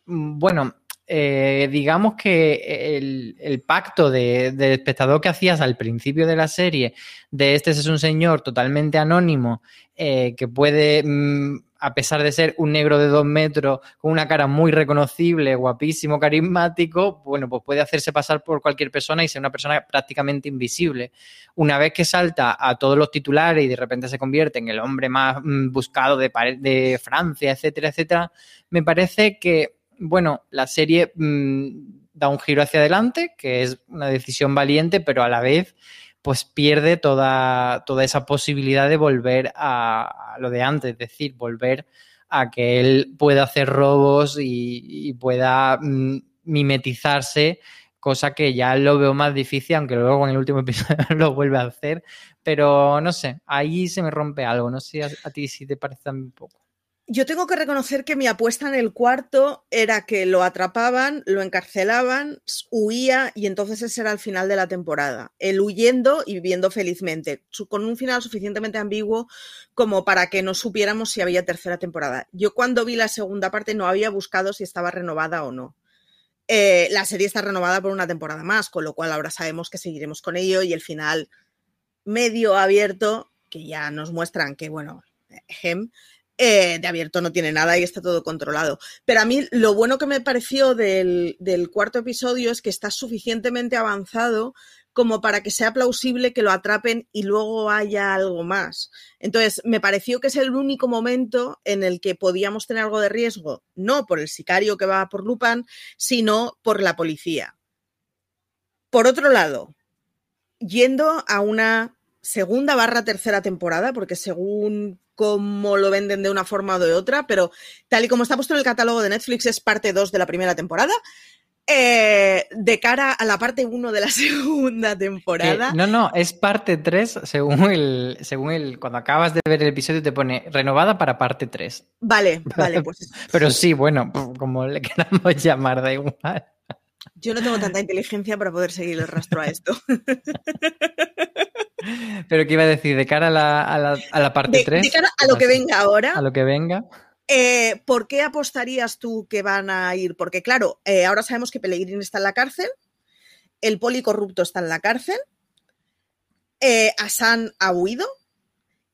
mmm, bueno, eh, digamos que el, pacto de, espectador que hacías al principio de la serie, de este es un señor totalmente anónimo, eh, que puede mmm, a pesar de ser un negro de dos metros, con una cara muy reconocible, guapísimo, carismático, bueno, pues puede hacerse pasar por cualquier persona y ser una persona prácticamente invisible. Una vez que salta a todos los titulares y de repente se convierte en el hombre más mm, buscado de Francia, etcétera, etcétera, me parece que, bueno, la serie mmm, da un giro hacia adelante, que es una decisión valiente, pero a la vez pues pierde toda, toda esa posibilidad de volver a, lo de antes, es decir, volver a que él pueda hacer robos y, y pueda mm, mimetizarse, cosa que ya lo veo más difícil, aunque luego en el último <laughs> episodio lo vuelve a hacer, pero no sé, ahí se me rompe algo, no sé a, a ti si te parece un poco. Yo tengo que reconocer que mi apuesta en el cuarto era que lo atrapaban, lo encarcelaban, huía y entonces ese era el final de la temporada. El huyendo y viviendo felizmente, con un final suficientemente ambiguo como para que no supiéramos si había tercera temporada. Yo cuando vi la segunda parte no había buscado si estaba renovada o no. Eh, la serie está renovada por una temporada más, con lo cual ahora sabemos que seguiremos con ello y el final medio abierto, que ya nos muestran que, bueno, Gem eh, de abierto no tiene nada y está todo controlado. Pero a mí lo bueno que me pareció del, del, cuarto episodio es que está suficientemente avanzado como para que sea plausible que lo atrapen y luego haya algo más. Entonces, me pareció que es el único momento en el que podíamos tener algo de riesgo, no por el sicario que va por Lupin, sino por la policía. Por otro lado, yendo a una segunda barra tercera temporada, porque según cómo lo venden de una forma o de otra, pero tal y como está puesto en el catálogo de Netflix es parte 2 de la primera temporada. Eh, de cara a la parte 1 de la <laughs> segunda temporada. no, no, es parte 3 según el, según el. Cuando acabas de ver el episodio te pone renovada para parte 3. Vale, <laughs> vale, pues. Pero sí, bueno, como le queramos <laughs> llamar, da igual. Yo no tengo tanta inteligencia para poder seguir el rastro a esto. Pero ¿qué iba a decir? ¿De cara a la, a la, a la parte 3? De, cara a lo que venga ahora. A lo que venga. Eh, ¿Por qué apostarías tú que van a ir? Porque claro, eh, ahora sabemos que Pellegrini está en la cárcel, el poli corrupto está en la cárcel, eh, Hassan ha huido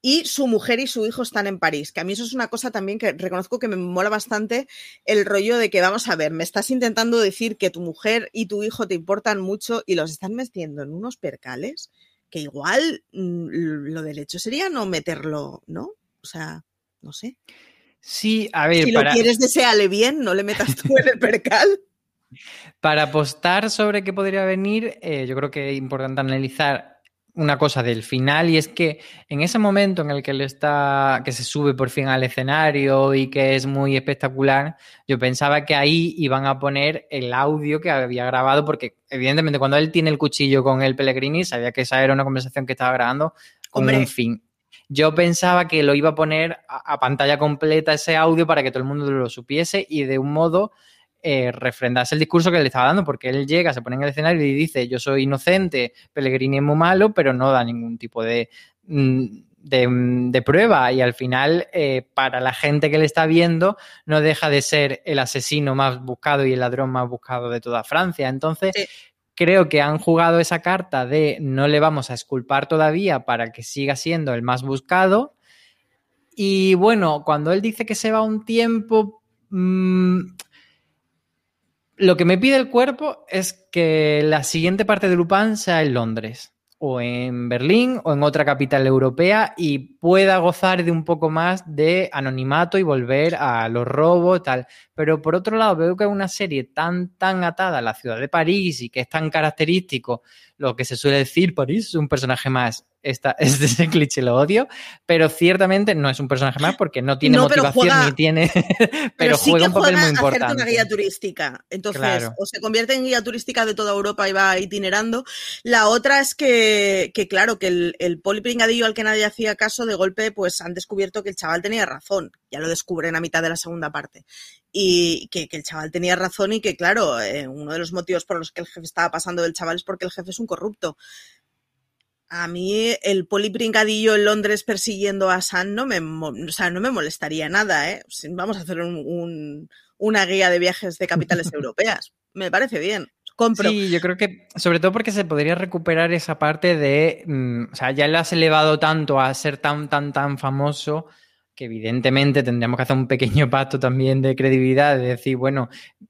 y su mujer y su hijo están en París. Que a mí eso es una cosa también que reconozco que me mola bastante el rollo de que, vamos a ver, me estás intentando decir que tu mujer y tu hijo te importan mucho y los están metiendo en unos percales que igual mm, lo del hecho sería no meterlo, ¿no? O sea, no sé. Sí, a ver. Si lo quieres, deseale bien, no le metas tú en el percal. <laughs> Para apostar sobre qué podría venir, eh, yo creo que es importante analizar una cosa del final y es que en ese momento en el que él está, que se sube por fin al escenario y que es muy espectacular, yo pensaba que ahí iban a poner el audio que había grabado porque evidentemente cuando él tiene el cuchillo con el Pellegrini sabía que esa era una conversación que estaba grabando con un fin. Yo pensaba que lo iba a poner a, a pantalla completa ese audio para que todo el mundo lo supiese y de un modo eh, refrendarse el discurso que le estaba dando, porque él llega, se pone en el escenario y dice, yo soy inocente, Pellegrini es muy malo, pero no da ningún tipo de, mm, de, mm, de prueba y al final, eh, para la gente que le está viendo, no deja de ser el asesino más buscado y el ladrón más buscado de toda Francia. Entonces, sí. creo que han jugado esa carta de no le vamos a esculpar todavía para que siga siendo el más buscado. Y bueno, cuando él dice que se va un tiempo... Mmm, lo que me pide el cuerpo es que la siguiente parte de Lupin sea en Londres, o en Berlín, o en otra capital europea, y pueda gozar de un poco más de anonimato y volver a los robos, tal. Pero por otro lado, veo que una serie tan, tan atada a la ciudad de París y que es tan característico lo que se suele decir, París es un personaje más. Esta, <laughs> este, ese cliché lo odio, pero ciertamente no es un personaje más porque no tiene no, motivación juega, ni tiene. <laughs> pero, pero sí juega un papel juega muy importante. Una guía turística. Entonces, Claro. o se convierte en guía turística de toda Europa y va itinerando. La otra es que, que claro, que el, el polipringadillo al que nadie hacía caso, de golpe, pues han descubierto que el chaval tenía razón. Ya lo descubren a mitad de la segunda parte. Y que, que el chaval tenía razón y que, claro, eh, uno de los motivos por los que el jefe estaba pasando del chaval es porque el jefe es un corrupto. A mí el polipringadillo en Londres persiguiendo a San no me, o sea, no me molestaría nada, ¿eh? Vamos a hacer un- un- una guía de viajes de capitales <laughs> europeas. Me parece bien. Compro. Sí, yo creo que, sobre todo porque se podría recuperar esa parte de, mm, o sea, ya le has elevado tanto a ser tan, tan, tan famoso que evidentemente tendríamos que hacer un pequeño pacto también de credibilidad, de decir, bueno,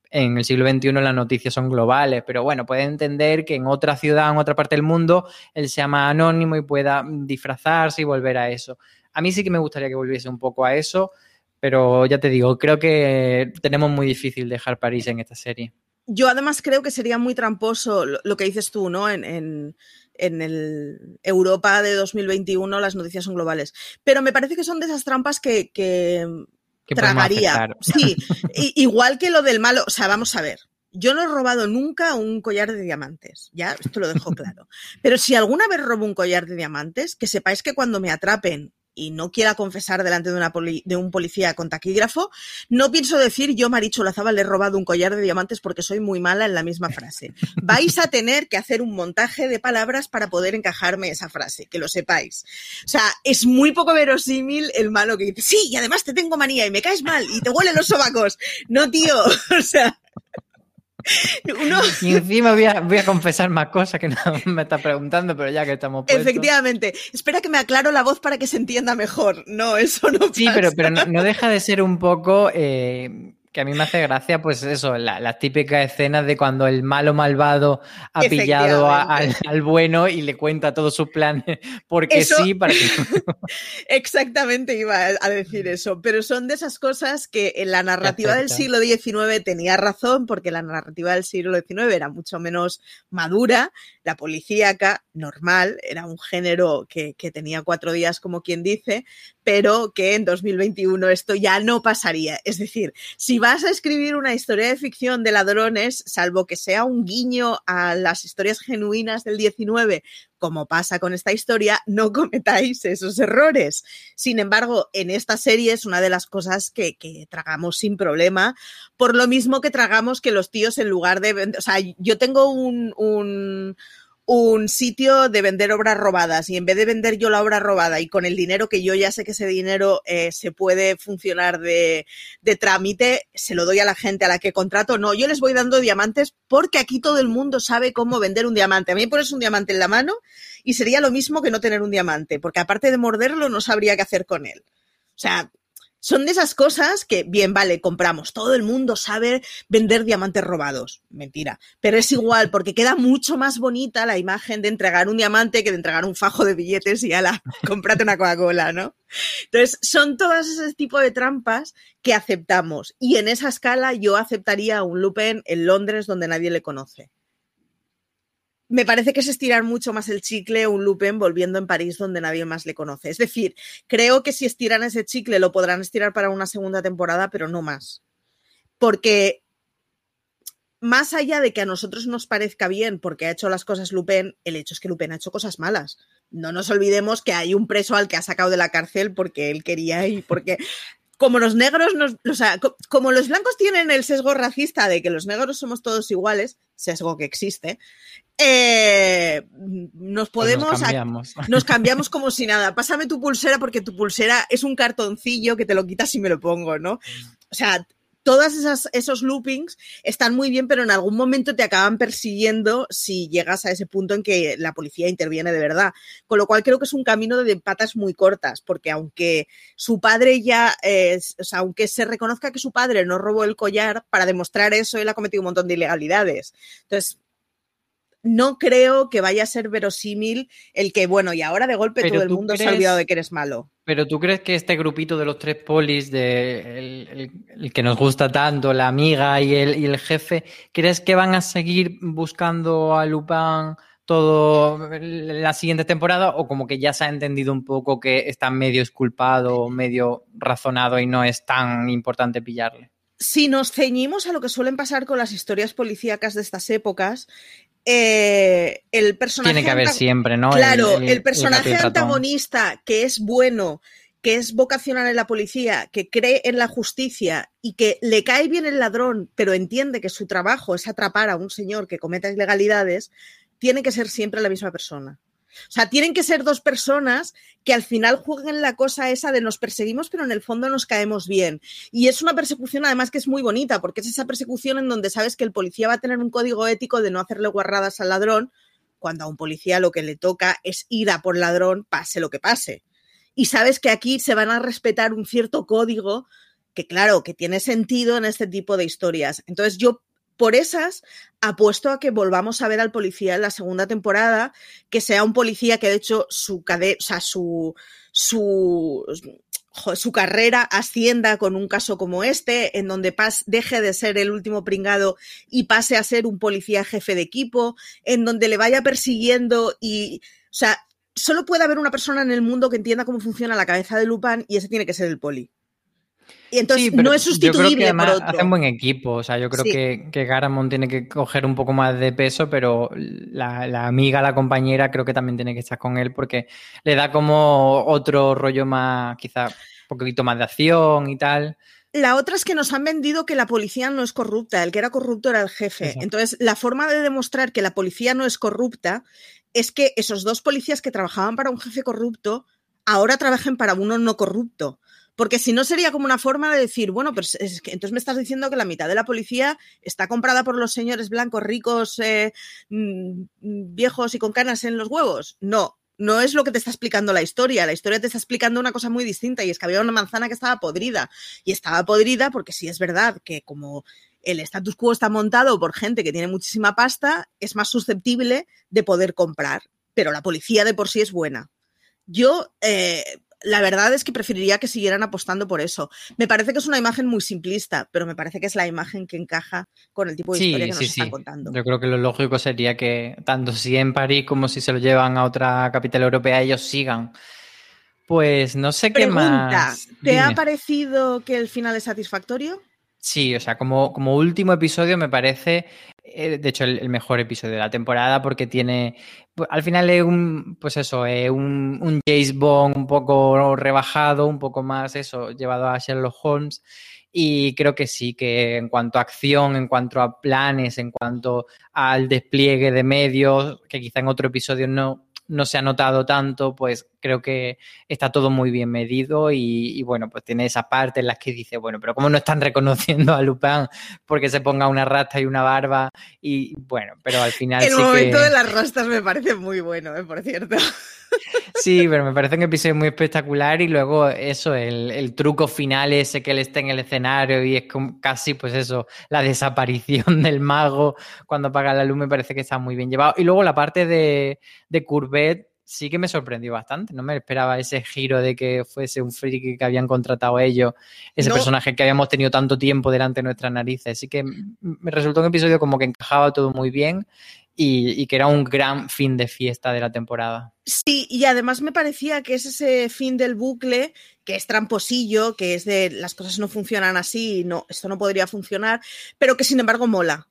en el siglo XXI las noticias son globales, pero bueno, puede entender que en otra ciudad, en otra parte del mundo, él sea más anónimo y pueda disfrazarse y volver a eso. A mí sí que me gustaría que volviese un poco a eso, pero ya te digo, creo que tenemos muy difícil dejar París en esta serie. Yo además creo que sería muy tramposo lo, que dices tú, ¿no? En, el Europa de 2021 las noticias son globales. Pero me parece que son de esas trampas que, que, Que podemos tragaría. Sí, igual que lo del malo. O sea, vamos a ver. Yo no he robado nunca un collar de diamantes, ya, esto lo dejo claro. Pero si alguna vez robo un collar de diamantes, que sepáis que cuando me atrapen y no quiera confesar delante de, una poli- de un policía con taquígrafo, no pienso decir yo, Marichu Lazaba, le he robado un collar de diamantes porque soy muy mala en la misma frase. <laughs> Vais a tener que hacer un montaje de palabras para poder encajarme esa frase, que lo sepáis. O sea, es muy poco verosímil el malo que dice, sí, y además te tengo manía y me caes mal y te huelen los sobacos. No, tío, <laughs> o sea... Uno, <laughs> Y encima voy a, voy a confesar más cosas que <laughs> no me está preguntando, pero ya que estamos puestos. efectivamente, espera que me aclaro la voz para que se entienda mejor. No, eso no Sí, pasa. pero, pero no, no deja de ser un poco eh, que a mí me hace gracia, pues eso, la- las típicas escenas de cuando el malo malvado ha pillado a- al, bueno y le cuenta todos sus planes porque Eso- sí, para que <laughs> Exactamente iba a decir eso, pero son de esas cosas que en la narrativa del siglo XIX tenía razón, porque la narrativa del siglo XIX era mucho menos madura, la policíaca, normal, era un género que, que tenía cuatro días, como quien dice, pero que en 2021 esto ya no pasaría. Es decir, si vas a escribir una historia de ficción de ladrones, salvo que sea un guiño a las historias genuinas del 19, como pasa con esta historia, no <laughs> cometáis esos errores. Sin embargo, en esta serie es una de las cosas que, que tragamos sin problema, por lo mismo que tragamos que los tíos en lugar de... O sea, yo tengo un, un, un sitio de vender obras robadas y en vez de vender yo la obra robada y con el dinero que yo ya sé que ese dinero eh, se puede funcionar de, de trámite, se lo doy a la gente a la que contrato. No, yo les voy dando diamantes porque aquí todo el mundo sabe cómo vender un diamante. A mí me pones un diamante en la mano y sería lo mismo que no tener un diamante, porque aparte de morderlo no sabría qué hacer con él. O sea, son de esas cosas que, bien, vale, compramos. Todo el mundo sabe vender diamantes robados. Mentira. Pero es igual, porque queda mucho más bonita la imagen de entregar un diamante que de entregar un fajo de billetes y ala, <laughs> cómprate una Coca-Cola, ¿no? Entonces, son todas ese tipo de trampas que aceptamos. Y en esa escala yo aceptaría un Lupin en Londres donde nadie le conoce. Me parece que es estirar mucho más el chicle un Lupin volviendo en París donde nadie más le conoce. Es decir, creo que si estiran ese chicle lo podrán estirar para una segunda temporada, pero no más. Porque más allá de que a nosotros nos parezca bien porque ha hecho las cosas Lupin, el hecho es que Lupin ha hecho cosas malas. No nos olvidemos que hay un preso al que ha sacado de la cárcel porque él quería y porque como los negros, nos, o sea, co- como los blancos tienen el sesgo racista de que los negros somos todos iguales, sesgo que existe, eh, nos pues podemos nos cambiamos. nos cambiamos <laughs> como si nada. Pásame tu pulsera porque tu pulsera es un cartoncillo que te lo quitas y me lo pongo, ¿no? O sea, todas esas esos loopings están muy bien, pero en algún momento te acaban persiguiendo si llegas a ese punto en que la policía interviene de verdad. Con lo cual creo que es un camino de patas muy cortas, porque aunque su padre ya, eh, o sea, aunque se reconozca que su padre no robó el collar, para demostrar eso él ha cometido un montón de ilegalidades. Entonces, no creo que vaya a ser verosímil el que, bueno, y ahora de golpe todo el mundo se ha olvidado de que eres malo. Pero tú crees que este grupito de los tres polis, de el, que nos gusta tanto, la amiga y el, y el jefe, ¿crees que van a seguir buscando a Lupin todo la siguiente temporada? ¿O como que ya se ha entendido un poco que está medio esculpado, medio razonado y no es tan importante pillarle? Si nos ceñimos a lo que suelen pasar con las historias policíacas de estas épocas, eh, el personaje. Tiene que haber siempre, ¿no? Claro, el, personaje el antagonista que es bueno, que es vocacional en la policía, que cree en la justicia y que le cae bien el ladrón, pero entiende que su trabajo es atrapar a un señor que cometa ilegalidades, tiene que ser siempre la misma persona. O sea, tienen que ser dos personas que al final jueguen la cosa esa de nos perseguimos, pero en el fondo nos caemos bien. Y es una persecución además que es muy bonita, porque es esa persecución en donde sabes que el policía va a tener un código ético de no hacerle guarradas al ladrón, cuando a un policía lo que le toca es ir a por ladrón, pase lo que pase. Y sabes que aquí se van a respetar un cierto código que, claro, que tiene sentido en este tipo de historias. Entonces yo por esas apuesto a que volvamos a ver al policía en la segunda temporada, que sea un policía que de hecho su o sea, su, su, su carrera ascienda con un caso como este, en donde deje de ser el último pringado y pase a ser un policía jefe de equipo, en donde le vaya persiguiendo y, o sea, solo puede haber una persona en el mundo que entienda cómo funciona la cabeza de Lupin y ese tiene que ser el poli. Y entonces Sí, no es yo creo que sustituible además por otro. hacen buen equipo. O sea, yo creo Sí. que, que Garamond tiene que coger un poco más de peso, pero la, la amiga, la compañera, creo que también tiene que estar con él porque le da como otro rollo más, quizá un poquito más de acción y tal. La otra es que nos han vendido que la policía no es corrupta, el que era corrupto era el jefe. Exacto. Entonces, la forma de demostrar que la policía no es corrupta es que esos dos policías que trabajaban para un jefe corrupto ahora trabajen para uno no corrupto. Porque si no sería como una forma de decir, bueno, pues es que entonces me estás diciendo que la mitad de la policía está comprada por los señores blancos ricos, eh, mm, viejos y con canas en los huevos. No, no es lo que te está explicando la historia. La historia te está explicando una cosa muy distinta y es que había una manzana que estaba podrida. Y estaba podrida porque sí es verdad que como el status quo está montado por gente que tiene muchísima pasta, es más susceptible de poder comprar. Pero la policía de por sí es buena. Yo, eh, la verdad es que preferiría que siguieran apostando por eso. Me parece que es una imagen muy simplista, pero me parece que es la imagen que encaja con el tipo de historia que nos están contando. Yo creo que lo lógico sería que tanto si en París como si se lo llevan a otra capital europea, ellos sigan. Pues no sé qué Pregunta, más. ¿te ha parecido que el final es satisfactorio? Sí, o sea, como, como último episodio me parece, eh, de hecho, el, mejor episodio de la temporada porque tiene, pues, al final es un, pues eso, eh, un, un James Bond un poco rebajado, un poco más eso, llevado a Sherlock Holmes. Y creo que sí, que en cuanto a acción, en cuanto a planes, en cuanto al despliegue de medios, que quizá en otro episodio no, no se ha notado tanto, pues creo que está todo muy bien medido y, y, bueno, pues tiene esa parte en las que dice, bueno, pero ¿cómo no están <laughs> reconociendo a Lupin porque se ponga una rasta y una barba? Y bueno, pero al final... El sí momento que... de las rastas me parece muy bueno, eh, por cierto. <laughs> Sí, pero me parece un episodio muy espectacular y luego eso, el, el, truco final ese que él está en el escenario y es como casi pues eso, la desaparición del mago cuando apaga la luz me parece que está muy bien llevado. Y luego la parte de, de Courbet sí que me sorprendió bastante, no me esperaba ese giro de que fuese un friki que habían contratado ellos, ese no. personaje que habíamos tenido tanto tiempo delante de nuestras narices, así que me resultó un episodio como que encajaba todo muy bien y, y, que era un gran fin de fiesta de la temporada. Sí, y además me parecía que es ese fin del bucle que es tramposillo, que es de las cosas no funcionan así, no, esto no podría funcionar, pero que sin embargo mola.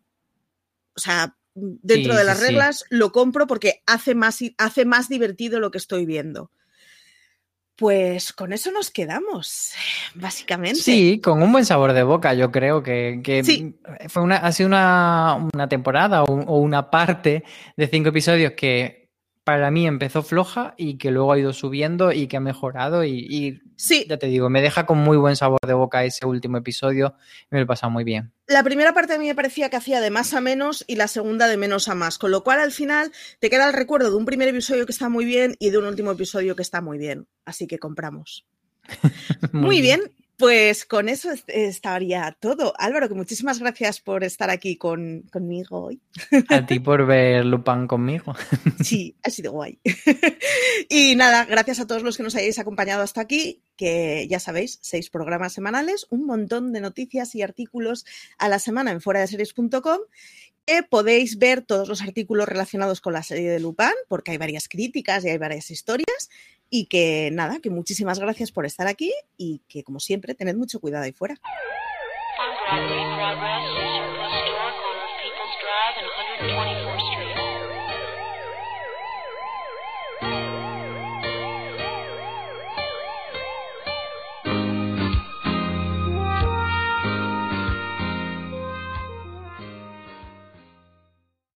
O sea, dentro Sí, de las sí, sí. reglas lo compro porque hace más, hace más divertido lo que estoy viendo. Pues con eso nos quedamos, <sighs> básicamente. Sí, con un buen sabor de boca, yo creo que, que Sí. fue una, ha sido una, una temporada o, o una parte de cinco episodios que para mí empezó floja y que luego ha ido subiendo y que ha mejorado y, y Sí, ya te digo, me deja con muy buen sabor de boca ese último episodio me lo he pasado muy bien. la primera parte a mí me parecía que hacía de más a menos y la segunda de menos a más, con lo cual al final te queda el recuerdo de un primer episodio que está muy bien y de un último episodio que está muy bien. Así que compramos. <laughs> Muy, bien. Pues con eso est- estaría todo. Álvaro, que muchísimas gracias por estar aquí con, conmigo hoy. A ti por ver Lupin conmigo. <laughs> Sí, ha sido guay. <laughs> y nada, gracias a todos los que nos hayáis acompañado hasta aquí, que ya sabéis, seis programas semanales, un montón de noticias y artículos a la semana en fuera de series.com. Que podéis ver todos los artículos relacionados con la serie de Lupin, porque hay varias críticas y hay varias historias. Y que nada, que muchísimas gracias por estar aquí y que como siempre, tened mucho cuidado ahí fuera.